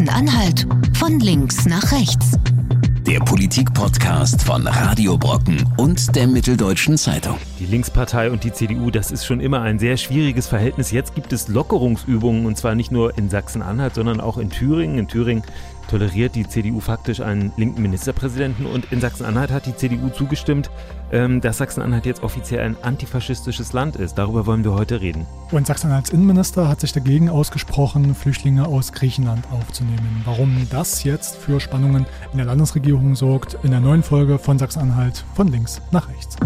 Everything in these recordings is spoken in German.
Sachsen-Anhalt von links nach rechts. Der Politik-Podcast von Radio Brocken und der Mitteldeutschen Zeitung. Die Linkspartei und die CDU, das ist schon immer ein sehr schwieriges Verhältnis. Jetzt gibt es Lockerungsübungen und zwar nicht nur in Sachsen-Anhalt, sondern auch in Thüringen. In Thüringen toleriert die CDU faktisch einen linken Ministerpräsidenten und in Sachsen-Anhalt hat die CDU zugestimmt, ähm, dass Sachsen-Anhalt jetzt offiziell ein antifaschistisches Land ist. Darüber wollen wir heute reden. Und Sachsen-Anhalts Innenminister hat sich dagegen ausgesprochen, Flüchtlinge aus Griechenland aufzunehmen. Warum das jetzt für Spannungen in der Landesregierung sorgt, in der neuen Folge von Sachsen-Anhalt von links nach rechts.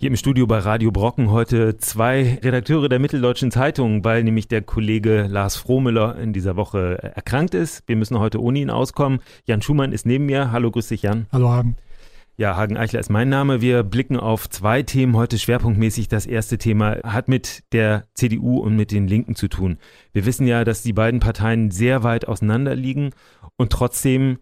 Hier im Studio bei Radio Brocken heute zwei Redakteure der Mitteldeutschen Zeitung, weil nämlich der Kollege Lars Frohmüller in dieser Woche erkrankt ist. Wir müssen heute ohne ihn auskommen. Jan Schumann ist neben mir. Hallo, grüß dich, Jan. Hallo, Hagen. Ja, Hagen Eichler ist mein Name. Wir blicken auf zwei Themen heute schwerpunktmäßig. Das erste Thema hat mit der CDU und mit den Linken zu tun. Wir wissen ja, dass die beiden Parteien sehr weit auseinander liegen und trotzdem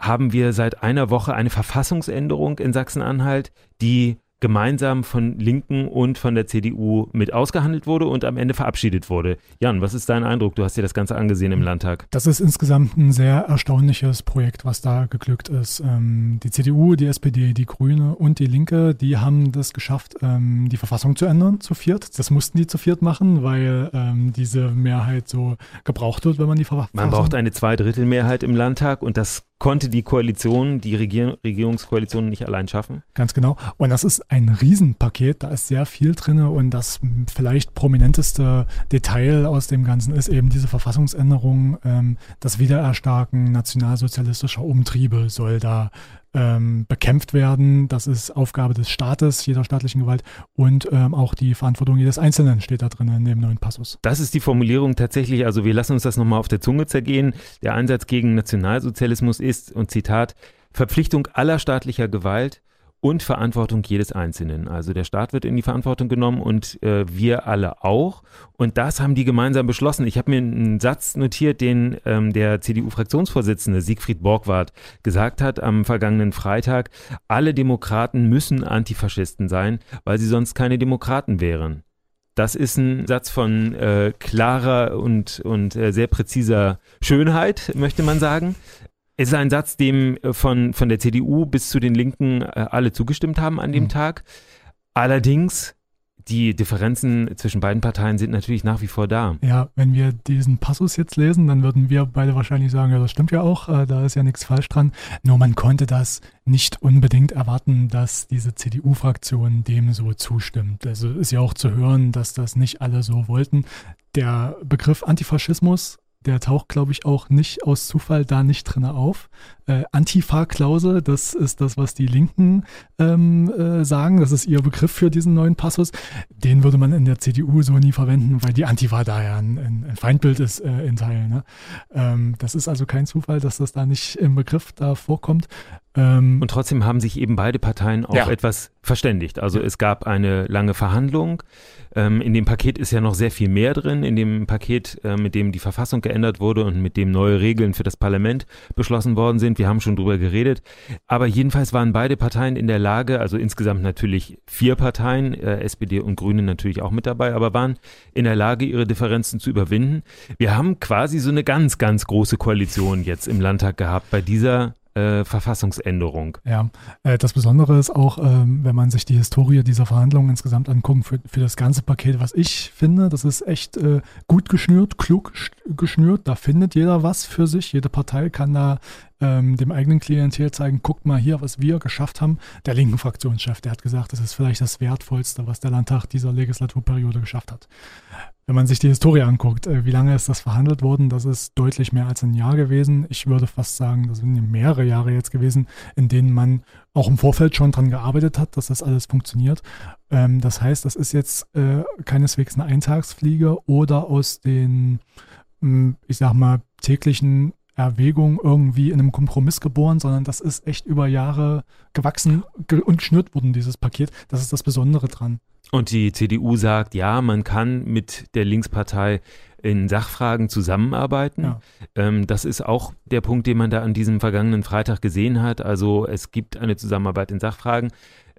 haben wir seit einer Woche eine Verfassungsänderung in Sachsen-Anhalt, die gemeinsam von Linken und von der CDU mit ausgehandelt wurde und am Ende verabschiedet wurde. Jan, was ist dein Eindruck? Du hast dir das Ganze angesehen im Landtag. Das ist insgesamt ein sehr erstaunliches Projekt, was da geglückt ist. Ähm, die CDU, die SPD, die Grüne und die Linke, die haben das geschafft, ähm, die Verfassung zu ändern zu viert. Das mussten die zu viert machen, weil ähm, diese Mehrheit so gebraucht wird, wenn man die Verfassung... Man braucht eine Zweidrittelmehrheit im Landtag und das konnte die Koalition, die Regier Regierungskoalition nicht allein schaffen. Ganz genau. Und das ist ein Riesenpaket, da ist sehr viel drin und das vielleicht prominenteste Detail aus dem Ganzen ist eben diese Verfassungsänderung. Ähm, das Wiedererstarken nationalsozialistischer Umtriebe soll da ähm, bekämpft werden. Das ist Aufgabe des Staates, jeder staatlichen Gewalt und ähm, auch die Verantwortung jedes Einzelnen steht da drin in dem neuen Passus. Das ist die Formulierung tatsächlich, also wir lassen uns das nochmal auf der Zunge zergehen. Der Einsatz gegen Nationalsozialismus ist, und Zitat, Verpflichtung aller staatlicher Gewalt und Verantwortung jedes Einzelnen. Also der Staat wird in die Verantwortung genommen und äh, wir alle auch. Und das haben die gemeinsam beschlossen. Ich habe mir einen Satz notiert, den ähm, der CDU-Fraktionsvorsitzende Siegfried Borgward gesagt hat am vergangenen Freitag. Alle Demokraten müssen Antifaschisten sein, weil sie sonst keine Demokraten wären. Das ist ein Satz von äh, klarer und, und äh, sehr präziser Schönheit, möchte man sagen. Es ist ein Satz, dem äh, von, von der CDU bis zu den Linken äh, alle zugestimmt haben an dem mhm. Tag. Allerdings, die Differenzen zwischen beiden Parteien sind natürlich nach wie vor da. Ja, wenn wir diesen Passus jetzt lesen, dann würden wir beide wahrscheinlich sagen, ja, das stimmt ja auch, äh, da ist ja nichts falsch dran. Nur man konnte das nicht unbedingt erwarten, dass diese CDU-Fraktion dem so zustimmt. Also ist ja auch zu hören, dass das nicht alle so wollten. Der Begriff Antifaschismus der taucht, glaube ich, auch nicht aus Zufall da nicht drin auf. Äh, Antifa-Klausel, das ist das, was die Linken ähm, äh, sagen. Das ist ihr Begriff für diesen neuen Passus. Den würde man in der CDU so nie verwenden, weil die Antifa da ja ein, ein Feindbild ist äh, in Teilen. Ne? Ähm, das ist also kein Zufall, dass das da nicht im Begriff da vorkommt. Ähm, Und trotzdem haben sich eben beide Parteien auch ja. etwas verständigt. Also es gab eine lange Verhandlung. Ähm, in dem Paket ist ja noch sehr viel mehr drin. In dem Paket, äh, mit dem die Verfassung geändert wurde und mit dem neue Regeln für das Parlament beschlossen worden sind. Wir haben schon drüber geredet. Aber jedenfalls waren beide Parteien in der Lage, also insgesamt natürlich vier Parteien, äh, SPD und Grüne natürlich auch mit dabei, aber waren in der Lage, ihre Differenzen zu überwinden. Wir haben quasi so eine ganz, ganz große Koalition jetzt im Landtag gehabt bei dieser äh, Verfassungsänderung. Ja, äh, das Besondere ist auch, ähm, wenn man sich die Historie dieser Verhandlungen insgesamt anguckt, für, für das ganze Paket, was ich finde, das ist echt äh, gut geschnürt, klug geschnürt. Da findet jeder was für sich. Jede Partei kann da ähm, dem eigenen Klientel zeigen, guckt mal hier, was wir geschafft haben. Der linken Fraktionschef, der hat gesagt, das ist vielleicht das Wertvollste, was der Landtag dieser Legislaturperiode geschafft hat. Wenn man sich die Historie anguckt, äh, wie lange ist das verhandelt worden, das ist deutlich mehr als ein Jahr gewesen. Ich würde fast sagen, das sind mehrere Jahre jetzt gewesen, in denen man auch im Vorfeld schon dran gearbeitet hat, dass das alles funktioniert. Ähm, das heißt, das ist jetzt äh, keineswegs eine Eintagsfliege oder aus den, hm, ich sag mal, täglichen Erwägung irgendwie in einem Kompromiss geboren, sondern das ist echt über Jahre gewachsen und geschnürt worden, dieses Paket. Das ist das Besondere dran. Und die CDU sagt, ja, man kann mit der Linkspartei in Sachfragen zusammenarbeiten. Ja. Ähm, das ist auch der Punkt, den man da an diesem vergangenen Freitag gesehen hat. Also es gibt eine Zusammenarbeit in Sachfragen.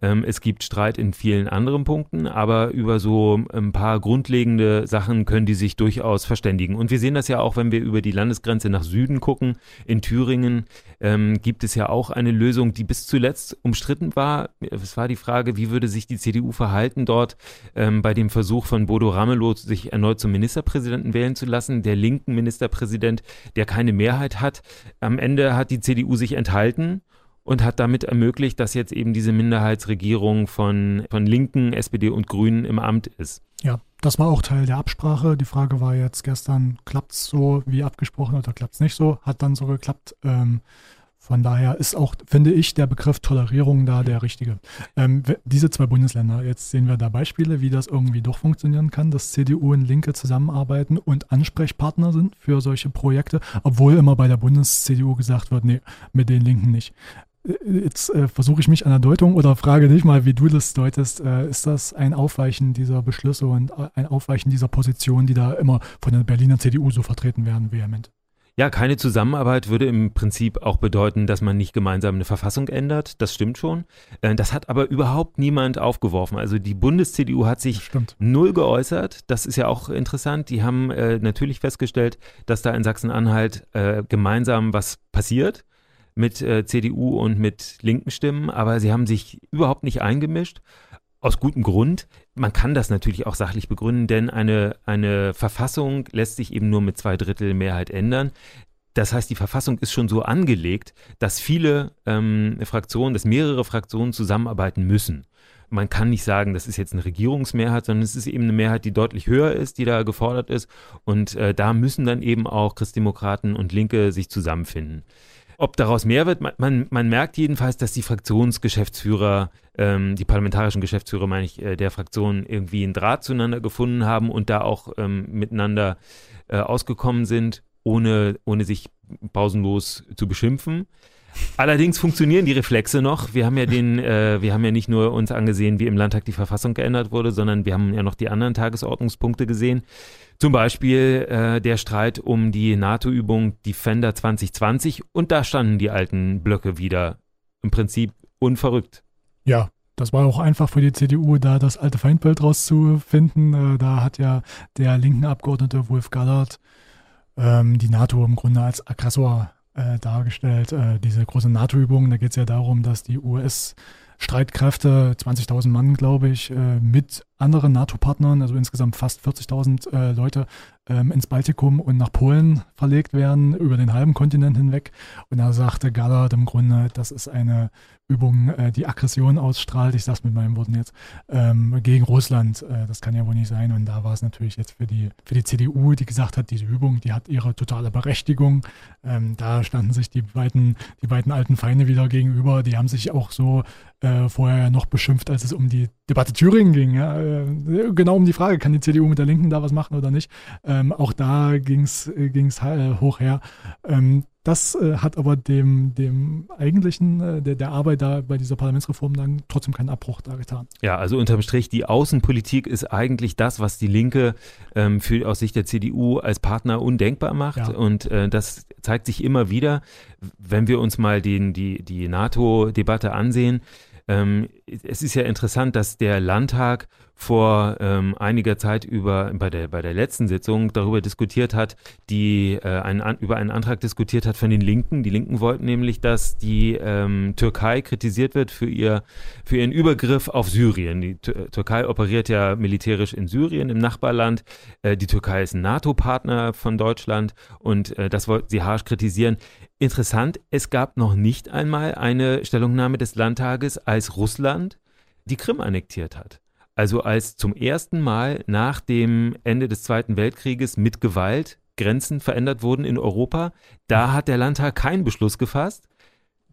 Ähm, es gibt Streit in vielen anderen Punkten, aber über so ein paar grundlegende Sachen können die sich durchaus verständigen. Und wir sehen das ja auch, wenn wir über die Landesgrenze nach Süden gucken. In Thüringen ähm, gibt es ja auch eine Lösung, die bis zuletzt umstritten war. Es war die Frage, wie würde sich die CDU verhalten dort ähm, bei dem Versuch von Bodo Ramelow, sich erneut zum Ministerpräsidenten wählen zu lassen, der linken Ministerpräsident, der keine Mehrheit hat. Am Ende hat die CDU sich enthalten und hat damit ermöglicht, dass jetzt eben diese Minderheitsregierung von, von Linken, SPD und Grünen im Amt ist. Ja, das war auch Teil der Absprache. Die Frage war jetzt gestern, klappt es so wie abgesprochen oder klappt es nicht so? Hat dann so geklappt. Ähm, von daher ist auch, finde ich, der Begriff Tolerierung da der richtige. Ähm, diese zwei Bundesländer, jetzt sehen wir da Beispiele, wie das irgendwie doch funktionieren kann, dass CDU und Linke zusammenarbeiten und Ansprechpartner sind für solche Projekte, obwohl immer bei der Bundes-CDU gesagt wird, nee, mit den Linken nicht. Jetzt äh, versuche ich mich an der Deutung oder frage dich mal, wie du das deutest. Äh, ist das ein Aufweichen dieser Beschlüsse und äh, ein Aufweichen dieser Position, die da immer von der Berliner CDU so vertreten werden, vehement? Ja, keine Zusammenarbeit würde im Prinzip auch bedeuten, dass man nicht gemeinsam eine Verfassung ändert. Das stimmt schon. Äh, das hat aber überhaupt niemand aufgeworfen. Also die Bundes-CDU hat sich stimmt. null geäußert. Das ist ja auch interessant. Die haben äh, natürlich festgestellt, dass da in Sachsen-Anhalt äh, gemeinsam was passiert mit äh, CDU und mit linken Stimmen, aber sie haben sich überhaupt nicht eingemischt. Aus gutem Grund. Man kann das natürlich auch sachlich begründen, denn eine, eine Verfassung lässt sich eben nur mit zwei Drittel Mehrheit ändern. Das heißt, die Verfassung ist schon so angelegt, dass viele ähm, Fraktionen, dass mehrere Fraktionen zusammenarbeiten müssen. Man kann nicht sagen, das ist jetzt eine Regierungsmehrheit, sondern es ist eben eine Mehrheit, die deutlich höher ist, die da gefordert ist. Und äh, da müssen dann eben auch Christdemokraten und Linke sich zusammenfinden. Ob daraus mehr wird, man, man, man merkt jedenfalls, dass die Fraktionsgeschäftsführer, ähm, die parlamentarischen Geschäftsführer, meine ich, äh, der Fraktionen irgendwie einen Draht zueinander gefunden haben und da auch ähm, miteinander äh, ausgekommen sind, ohne, ohne sich pausenlos zu beschimpfen. Allerdings funktionieren die Reflexe noch. Wir haben ja den, äh, wir haben ja nicht nur uns angesehen, wie im Landtag die Verfassung geändert wurde, sondern wir haben ja noch die anderen Tagesordnungspunkte gesehen. Zum Beispiel äh, der Streit um die NATO-Übung Defender 2020 und da standen die alten Blöcke wieder. Im Prinzip unverrückt. Ja, das war auch einfach für die CDU, da das alte Feindbild rauszufinden. Äh, da hat ja der linken Abgeordnete Wolf Gallert ähm, die NATO im Grunde als Aggressor äh, dargestellt. Äh, diese große NATO-Übung, da geht es ja darum, dass die US- Streitkräfte, 20.000 Mann, glaube ich, äh, mit anderen NATO-Partnern, also insgesamt fast 40.000 äh, Leute, ähm, ins Baltikum und nach Polen verlegt werden, über den halben Kontinent hinweg. Und da sagte Gallard im Grunde, das ist eine Übung, äh, die Aggression ausstrahlt, ich sage es mit meinen Worten jetzt, ähm, gegen Russland. Äh, das kann ja wohl nicht sein. Und da war es natürlich jetzt für die, für die CDU, die gesagt hat, diese Übung, die hat ihre totale Berechtigung. Ähm, da standen sich die beiden, die beiden alten Feinde wieder gegenüber. Die haben sich auch so äh, vorher ja noch beschimpft, als es um die Debatte Thüringen ging. Ja? Äh, genau um die Frage, kann die CDU mit der Linken da was machen oder nicht? Ähm, auch da ging es äh, hoch her. Ähm, das äh, hat aber dem, dem eigentlichen, äh, der, der Arbeit da bei dieser Parlamentsreform dann trotzdem keinen Abbruch da getan. Ja, also unterm Strich, die Außenpolitik ist eigentlich das, was die Linke ähm, für, aus Sicht der CDU als Partner undenkbar macht. Ja. Und äh, das zeigt sich immer wieder, wenn wir uns mal den, die, die NATO-Debatte ansehen. Ähm, es ist ja interessant, dass der Landtag vor ähm, einiger Zeit über bei der bei der letzten Sitzung darüber diskutiert hat, die äh, einen, an, über einen Antrag diskutiert hat von den Linken. Die Linken wollten nämlich, dass die ähm, Türkei kritisiert wird für ihr für ihren Übergriff auf Syrien. Die Türkei operiert ja militärisch in Syrien im Nachbarland. Äh, die Türkei ist ein NATO-Partner von Deutschland und äh, das wollten sie harsch kritisieren. Interessant, es gab noch nicht einmal eine Stellungnahme des Landtages, als Russland die Krim annektiert hat. Also als zum ersten Mal nach dem Ende des Zweiten Weltkrieges mit Gewalt Grenzen verändert wurden in Europa, da hat der Landtag keinen Beschluss gefasst.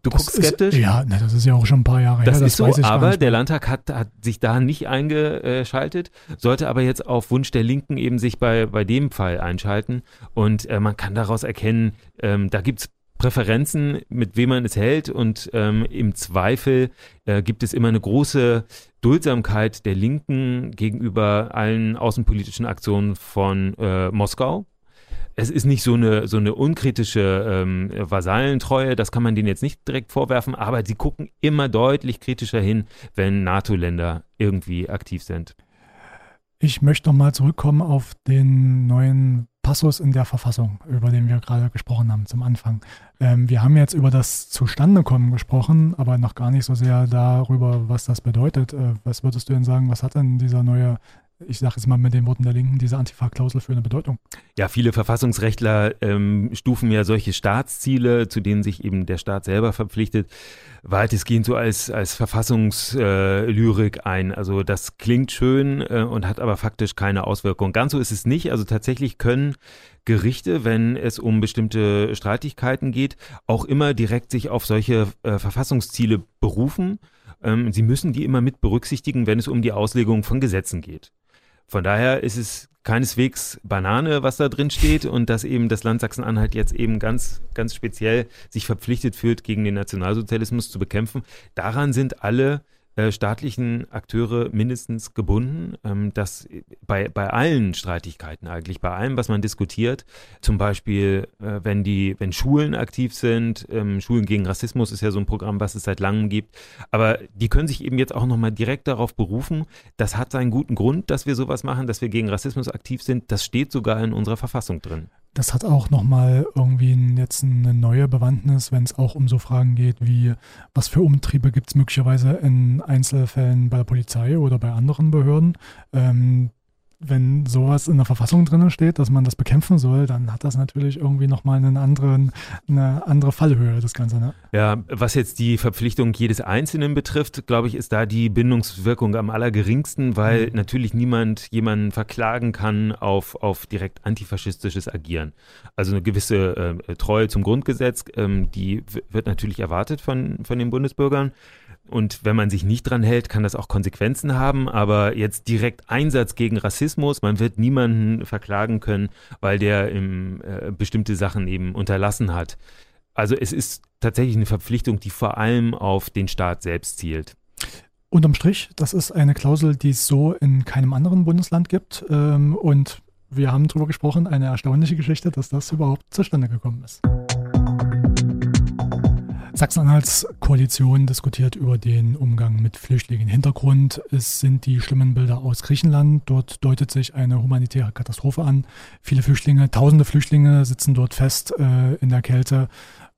Du das guckst skeptisch. Ist, ja, das ist ja auch schon ein paar Jahre das her. Das ist so, aber der Landtag hat, hat sich da nicht eingeschaltet, sollte aber jetzt auf Wunsch der Linken eben sich bei, bei dem Fall einschalten. Und äh, man kann daraus erkennen, ähm, da gibt es Präferenzen, mit wem man es hält und ähm, im Zweifel äh, gibt es immer eine große Duldsamkeit der Linken gegenüber allen außenpolitischen Aktionen von äh, Moskau. es ist nicht so eine, so eine unkritische ähm, Vasallentreue, das kann man denen jetzt nicht direkt vorwerfen, aber sie gucken immer deutlich kritischer hin, wenn NATO-Länder irgendwie aktiv sind. Ich möchte nochmal zurückkommen auf den neuen Passus in der Verfassung, über den wir gerade gesprochen haben zum Anfang. Ähm, wir haben jetzt über das Zustandekommen gesprochen, aber noch gar nicht so sehr darüber, was das bedeutet. Äh, was würdest du denn sagen, was hat denn dieser neue ich sage jetzt mal mit den Worten der Linken, diese Antifa-Klausel für eine Bedeutung? Ja, viele Verfassungsrechtler ähm, stufen ja solche Staatsziele, zu denen sich eben der Staat selber verpflichtet, weitestgehend so als, als Verfassungslyrik äh, ein. Also das klingt schön äh, und hat aber faktisch keine Auswirkung. Ganz so ist es nicht. Also tatsächlich können Gerichte, wenn es um bestimmte Streitigkeiten geht, auch immer direkt sich auf solche äh, Verfassungsziele berufen. Ähm, sie müssen die immer mit berücksichtigen, wenn es um die Auslegung von Gesetzen geht. Von daher ist es keineswegs Banane, was da drin steht und dass eben das Land Sachsen-Anhalt jetzt eben ganz, ganz speziell sich verpflichtet fühlt, gegen den Nationalsozialismus zu bekämpfen. Daran sind alle äh, staatlichen Akteure mindestens gebunden, ähm, dass bei, bei allen Streitigkeiten eigentlich, bei allem, was man diskutiert, zum Beispiel, äh, wenn die, wenn Schulen aktiv sind, ähm, Schulen gegen Rassismus ist ja so ein Programm, was es seit langem gibt, aber die können sich eben jetzt auch nochmal direkt darauf berufen, das hat seinen guten Grund, dass wir sowas machen, dass wir gegen Rassismus aktiv sind, das steht sogar in unserer Verfassung drin. Das hat auch nochmal irgendwie jetzt eine neue Bewandtnis, wenn es auch um so Fragen geht wie, was für Umtriebe gibt es möglicherweise in Einzelfällen bei der Polizei oder bei anderen Behörden. Ähm, wenn sowas in der Verfassung drin steht, dass man das bekämpfen soll, dann hat das natürlich irgendwie nochmal einen anderen, eine andere Fallhöhe, das Ganze. Ne? Ja, was jetzt die Verpflichtung jedes Einzelnen betrifft, glaube ich, ist da die Bindungswirkung am allergeringsten, weil mhm. natürlich niemand jemanden verklagen kann auf, auf direkt antifaschistisches Agieren. Also eine gewisse äh, Treue zum Grundgesetz, ähm, die wird natürlich erwartet von, von den Bundesbürgern. Und wenn man sich nicht dran hält, kann das auch Konsequenzen haben. Aber jetzt direkt Einsatz gegen Rassismus, man wird niemanden verklagen können, weil der im, äh, bestimmte Sachen eben unterlassen hat. Also es ist tatsächlich eine Verpflichtung, die vor allem auf den Staat selbst zielt. Unterm Strich, das ist eine Klausel, die es so in keinem anderen Bundesland gibt. Ähm, und wir haben darüber gesprochen, eine erstaunliche Geschichte, dass das überhaupt zustande gekommen ist. Sachsen-Anhalts Koalition diskutiert über den Umgang mit Flüchtlingen. Hintergrund ist, sind die schlimmen Bilder aus Griechenland. Dort deutet sich eine humanitäre Katastrophe an. Viele Flüchtlinge, tausende Flüchtlinge sitzen dort fest äh, in der Kälte.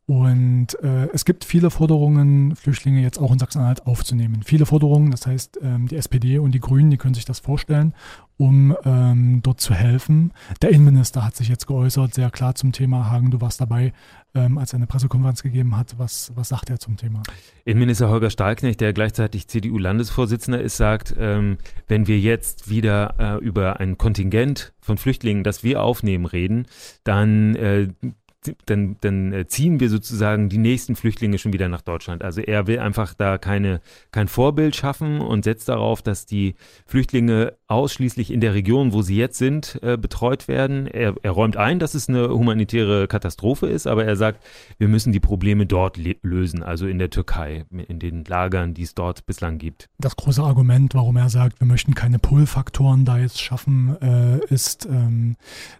Und äh, es gibt viele Forderungen, Flüchtlinge jetzt auch in Sachsen-Anhalt aufzunehmen. Viele Forderungen, das heißt, ähm, die SPD und die Grünen, die können sich das vorstellen, um ähm, dort zu helfen. Der Innenminister hat sich jetzt geäußert, sehr klar zum Thema. Hagen, du warst dabei, ähm, als er eine Pressekonferenz gegeben hat. Was, was sagt er zum Thema? Innenminister Holger Stahlknecht, der gleichzeitig CDU-Landesvorsitzender ist, sagt, ähm, wenn wir jetzt wieder äh, über ein Kontingent von Flüchtlingen, das wir aufnehmen, reden, dann äh, dann, dann äh, ziehen wir sozusagen die nächsten Flüchtlinge schon wieder nach Deutschland. Also er will einfach da keine, kein Vorbild schaffen und setzt darauf, dass die Flüchtlinge ausschließlich in der Region, wo sie jetzt sind, äh, betreut werden. Er, er räumt ein, dass es eine humanitäre Katastrophe ist, aber er sagt, wir müssen die Probleme dort lösen, also in der Türkei, in den Lagern, die es dort bislang gibt. Das große Argument, warum er sagt, wir möchten keine Pull-Faktoren da jetzt schaffen, äh, ist, ähm,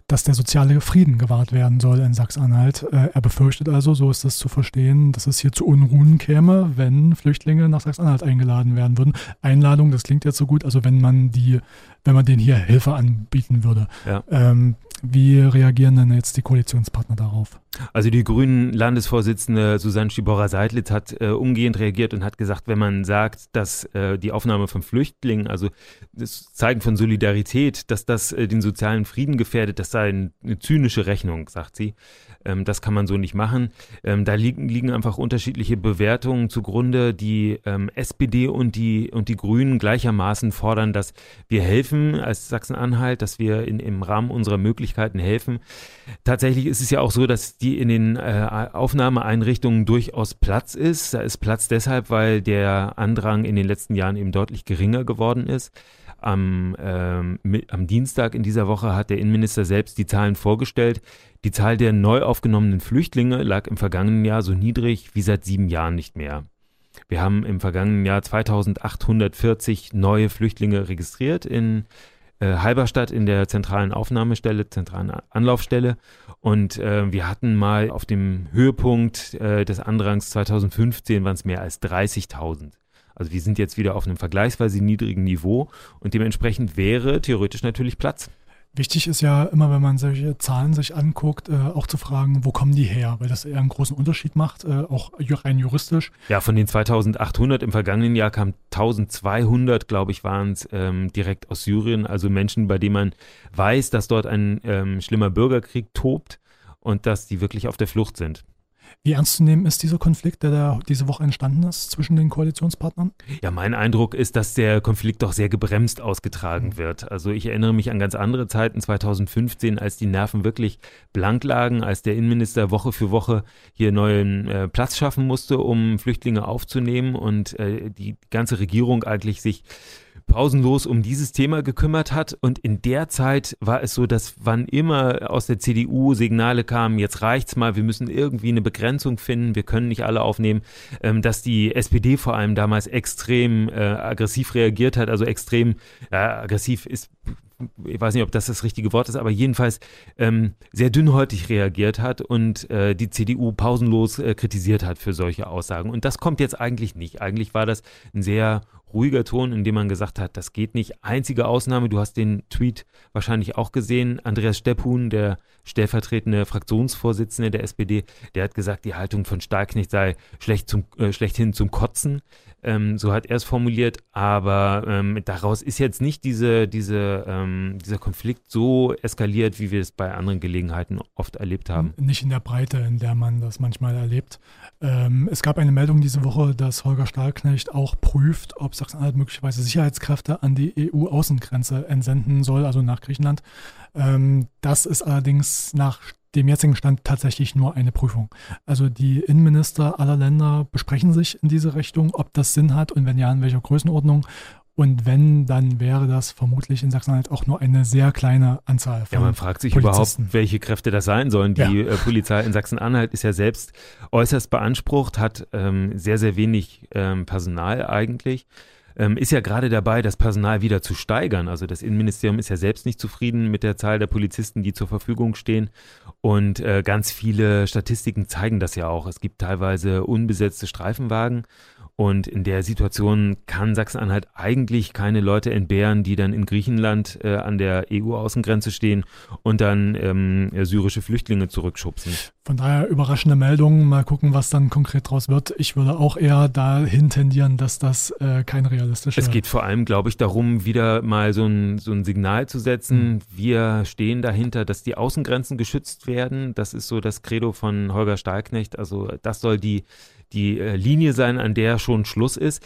dass der soziale Frieden gewahrt werden soll in Sachsen-Anhalt. Äh, er befürchtet also, so ist das zu verstehen, dass es hier zu Unruhen käme, wenn Flüchtlinge nach Sachsen-Anhalt eingeladen werden würden. Einladung, das klingt jetzt so gut, also wenn man die wenn man denen hier Hilfe anbieten würde. Ja. Ähm, wie reagieren denn jetzt die Koalitionspartner darauf? Also die grünen Landesvorsitzende Susanne Schibora-Seidlitz hat äh, umgehend reagiert und hat gesagt, wenn man sagt, dass äh, die Aufnahme von Flüchtlingen, also das Zeigen von Solidarität, dass das äh, den sozialen Frieden gefährdet, das sei eine zynische Rechnung, sagt sie. Ähm, das kann man so nicht machen. Ähm, da liegen, liegen einfach unterschiedliche Bewertungen zugrunde. Die ähm, SPD und die, und die Grünen gleichermaßen fordern, dass wir helfen als Sachsen-Anhalt, dass wir in, im Rahmen unserer Möglichkeiten helfen. Tatsächlich ist es ja auch so, dass die in den äh, Aufnahmeeinrichtungen durchaus Platz ist. Da ist Platz deshalb, weil der Andrang in den letzten Jahren eben deutlich geringer geworden ist. Am, ähm, am Dienstag in dieser Woche hat der Innenminister selbst die Zahlen vorgestellt. Die Zahl der neu aufgenommenen Flüchtlinge lag im vergangenen Jahr so niedrig wie seit sieben Jahren nicht mehr. Wir haben im vergangenen Jahr 2840 neue Flüchtlinge registriert in äh, Halberstadt in der zentralen Aufnahmestelle, zentralen Anlaufstelle. Und äh, wir hatten mal auf dem Höhepunkt äh, des Andrangs 2015 waren es mehr als 30.000. Also wir sind jetzt wieder auf einem vergleichsweise niedrigen Niveau und dementsprechend wäre theoretisch natürlich Platz. Wichtig ist ja immer, wenn man solche Zahlen sich anguckt, äh, auch zu fragen, wo kommen die her, weil das eher einen großen Unterschied macht, äh, auch rein juristisch. Ja, von den 2800 im vergangenen Jahr kamen 1200, glaube ich, waren es ähm, direkt aus Syrien, also Menschen, bei denen man weiß, dass dort ein ähm, schlimmer Bürgerkrieg tobt und dass die wirklich auf der Flucht sind. Wie ernst zu nehmen ist dieser Konflikt, der da diese Woche entstanden ist zwischen den Koalitionspartnern? Ja, mein Eindruck ist, dass der Konflikt doch sehr gebremst ausgetragen wird. Also ich erinnere mich an ganz andere Zeiten, 2015, als die Nerven wirklich blank lagen, als der Innenminister Woche für Woche hier neuen äh, Platz schaffen musste, um Flüchtlinge aufzunehmen und äh, die ganze Regierung eigentlich sich pausenlos um dieses Thema gekümmert hat. Und in der Zeit war es so, dass wann immer aus der CDU Signale kamen, jetzt reicht's mal, wir müssen irgendwie eine Begrenzung finden, wir können nicht alle aufnehmen, ähm, dass die SPD vor allem damals extrem äh, aggressiv reagiert hat, also extrem ja, aggressiv ist ich weiß nicht, ob das das richtige Wort ist, aber jedenfalls ähm, sehr dünnhäutig reagiert hat und äh, die CDU pausenlos äh, kritisiert hat für solche Aussagen. Und das kommt jetzt eigentlich nicht. Eigentlich war das ein sehr ruhiger Ton, in dem man gesagt hat, das geht nicht. Einzige Ausnahme, du hast den Tweet wahrscheinlich auch gesehen, Andreas Stepphun, der stellvertretende Fraktionsvorsitzende der SPD, der hat gesagt, die Haltung von Stahlknecht sei schlecht zum, äh, schlechthin zum Kotzen. Ähm, so hat er es formuliert, aber ähm, daraus ist jetzt nicht diese, diese, ähm, dieser Konflikt so eskaliert, wie wir es bei anderen Gelegenheiten oft erlebt haben. Nicht in der Breite, in der man das manchmal erlebt. Ähm, es gab eine Meldung diese Woche, dass Holger Stahlknecht auch prüft, ob Sachsen-Anhalt möglicherweise Sicherheitskräfte an die EU-Außengrenze entsenden soll, also nach Griechenland. Ähm, das ist allerdings nach dem jetzigen Stand tatsächlich nur eine Prüfung. Also die Innenminister aller Länder besprechen sich in diese Richtung, ob das Sinn hat und wenn ja, in welcher Größenordnung. Und wenn, dann wäre das vermutlich in Sachsen-Anhalt auch nur eine sehr kleine Anzahl von Ja, man fragt sich Polizisten. überhaupt, welche Kräfte das sein sollen. Die ja. äh, Polizei in Sachsen-Anhalt ist ja selbst äußerst beansprucht, hat ähm, sehr, sehr wenig ähm, Personal eigentlich ähm, ist ja gerade dabei, das Personal wieder zu steigern. Also das Innenministerium ist ja selbst nicht zufrieden mit der Zahl der Polizisten, die zur Verfügung stehen. Und äh, ganz viele Statistiken zeigen das ja auch. Es gibt teilweise unbesetzte Streifenwagen und in der Situation kann Sachsen-Anhalt eigentlich keine Leute entbehren, die dann in Griechenland äh, an der EU-Außengrenze stehen und dann ähm, syrische Flüchtlinge zurückschubsen. Von daher überraschende Meldungen. Mal gucken, was dann konkret draus wird. Ich würde auch eher dahin tendieren, dass das äh, kein realistischer Es geht vor allem, glaube ich, darum, wieder mal so ein, so ein Signal zu setzen. Mhm. Wir stehen dahinter, dass die Außengrenzen geschützt werden. Das ist so das Credo von Holger Stahlknecht. Also das soll die die äh, Linie sein, an der schon Schluss ist.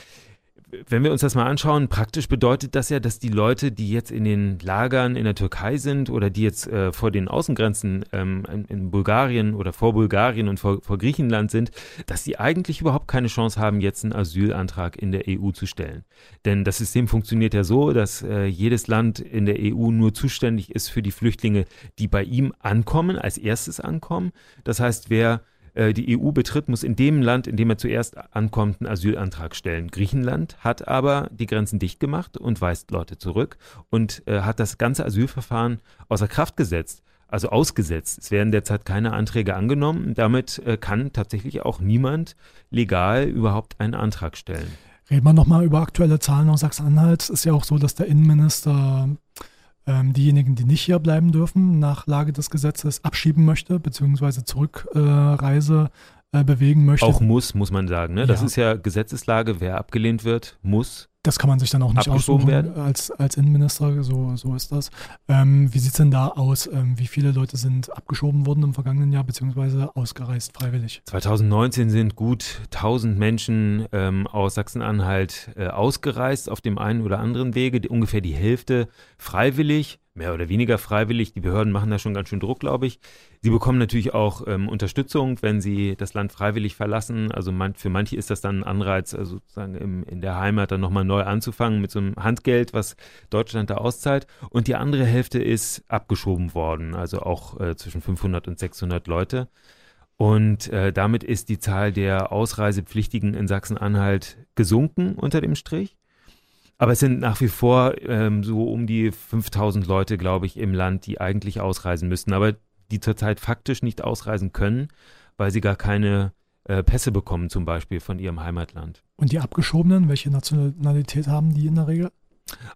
Wenn wir uns das mal anschauen, praktisch bedeutet das ja, dass die Leute, die jetzt in den Lagern in der Türkei sind oder die jetzt äh, vor den Außengrenzen ähm, in, Bulgarien oder vor Bulgarien und vor, vor Griechenland sind, dass sie eigentlich überhaupt keine Chance haben, jetzt einen Asylantrag in der EU zu stellen. Denn das System funktioniert ja so, dass äh, jedes Land in der EU nur zuständig ist für die Flüchtlinge, die bei ihm ankommen, als erstes ankommen. Das heißt, wer äh, die EU betritt, muss in dem Land, in dem er zuerst ankommt, einen Asylantrag stellen. Griechenland hat aber die Grenzen dicht gemacht und weist Leute zurück und äh, hat das ganze Asylverfahren außer Kraft gesetzt also ausgesetzt. Es werden derzeit keine Anträge angenommen. Damit äh, kann tatsächlich auch niemand legal überhaupt einen Antrag stellen. Reden wir nochmal über aktuelle Zahlen aus Sachsen-Anhalt. Es ist ja auch so, dass der Innenminister ähm, diejenigen, die nicht hier bleiben dürfen, nach Lage des Gesetzes abschieben möchte, beziehungsweise Zurückreise äh, bewegen möchte. Auch muss, muss man sagen. Ne? Das ja. ist ja Gesetzeslage. Wer abgelehnt wird, muss das kann man sich dann auch nicht aussuchen werden. als, als Innenminister, so, so ist das. Ähm, wie sieht es denn da aus? Ähm, wie viele Leute sind abgeschoben worden im vergangenen Jahr, beziehungsweise ausgereist freiwillig? 2019 sind gut 1000 Menschen ähm, aus Sachsen-Anhalt äh, ausgereist auf dem einen oder anderen Wege, die, ungefähr die Hälfte freiwillig mehr oder weniger freiwillig. Die Behörden machen da schon ganz schön Druck, glaube ich. Sie bekommen natürlich auch ähm, Unterstützung, wenn sie das Land freiwillig verlassen. Also man, für manche ist das dann ein Anreiz, also sozusagen im, in der Heimat dann nochmal neu anzufangen mit so einem Handgeld, was Deutschland da auszahlt. Und die andere Hälfte ist abgeschoben worden, also auch äh, zwischen 500 und 600 Leute. Und äh, damit ist die Zahl der Ausreisepflichtigen in Sachsen-Anhalt gesunken unter dem Strich. Aber es sind nach wie vor ähm, so um die 5000 Leute, glaube ich, im Land, die eigentlich ausreisen müssten, aber die zurzeit faktisch nicht ausreisen können, weil sie gar keine äh, Pässe bekommen, zum Beispiel von ihrem Heimatland. Und die Abgeschobenen, welche Nationalität haben die in der Regel?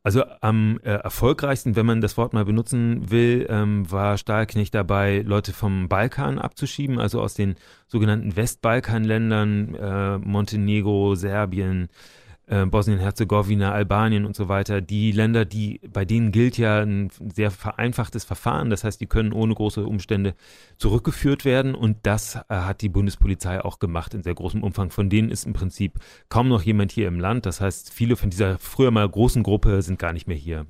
Also am äh, erfolgreichsten, wenn man das Wort mal benutzen will, ähm, war Stahlknecht dabei, Leute vom Balkan abzuschieben, also aus den sogenannten Westbalkanländern, äh, Montenegro, Serbien, äh, Bosnien-Herzegowina, Albanien und so weiter, die Länder, die, bei denen gilt ja ein sehr vereinfachtes Verfahren. Das heißt, die können ohne große Umstände zurückgeführt werden und das äh, hat die Bundespolizei auch gemacht in sehr großem Umfang. Von denen ist im Prinzip kaum noch jemand hier im Land. Das heißt, viele von dieser früher mal großen Gruppe sind gar nicht mehr hier.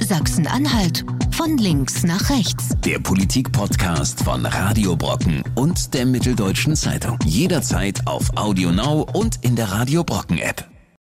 Sachsen-Anhalt von links nach rechts. Der Politik-Podcast von Radio Brocken und der Mitteldeutschen Zeitung. Jederzeit auf Audio Now und in der Radio Brocken App.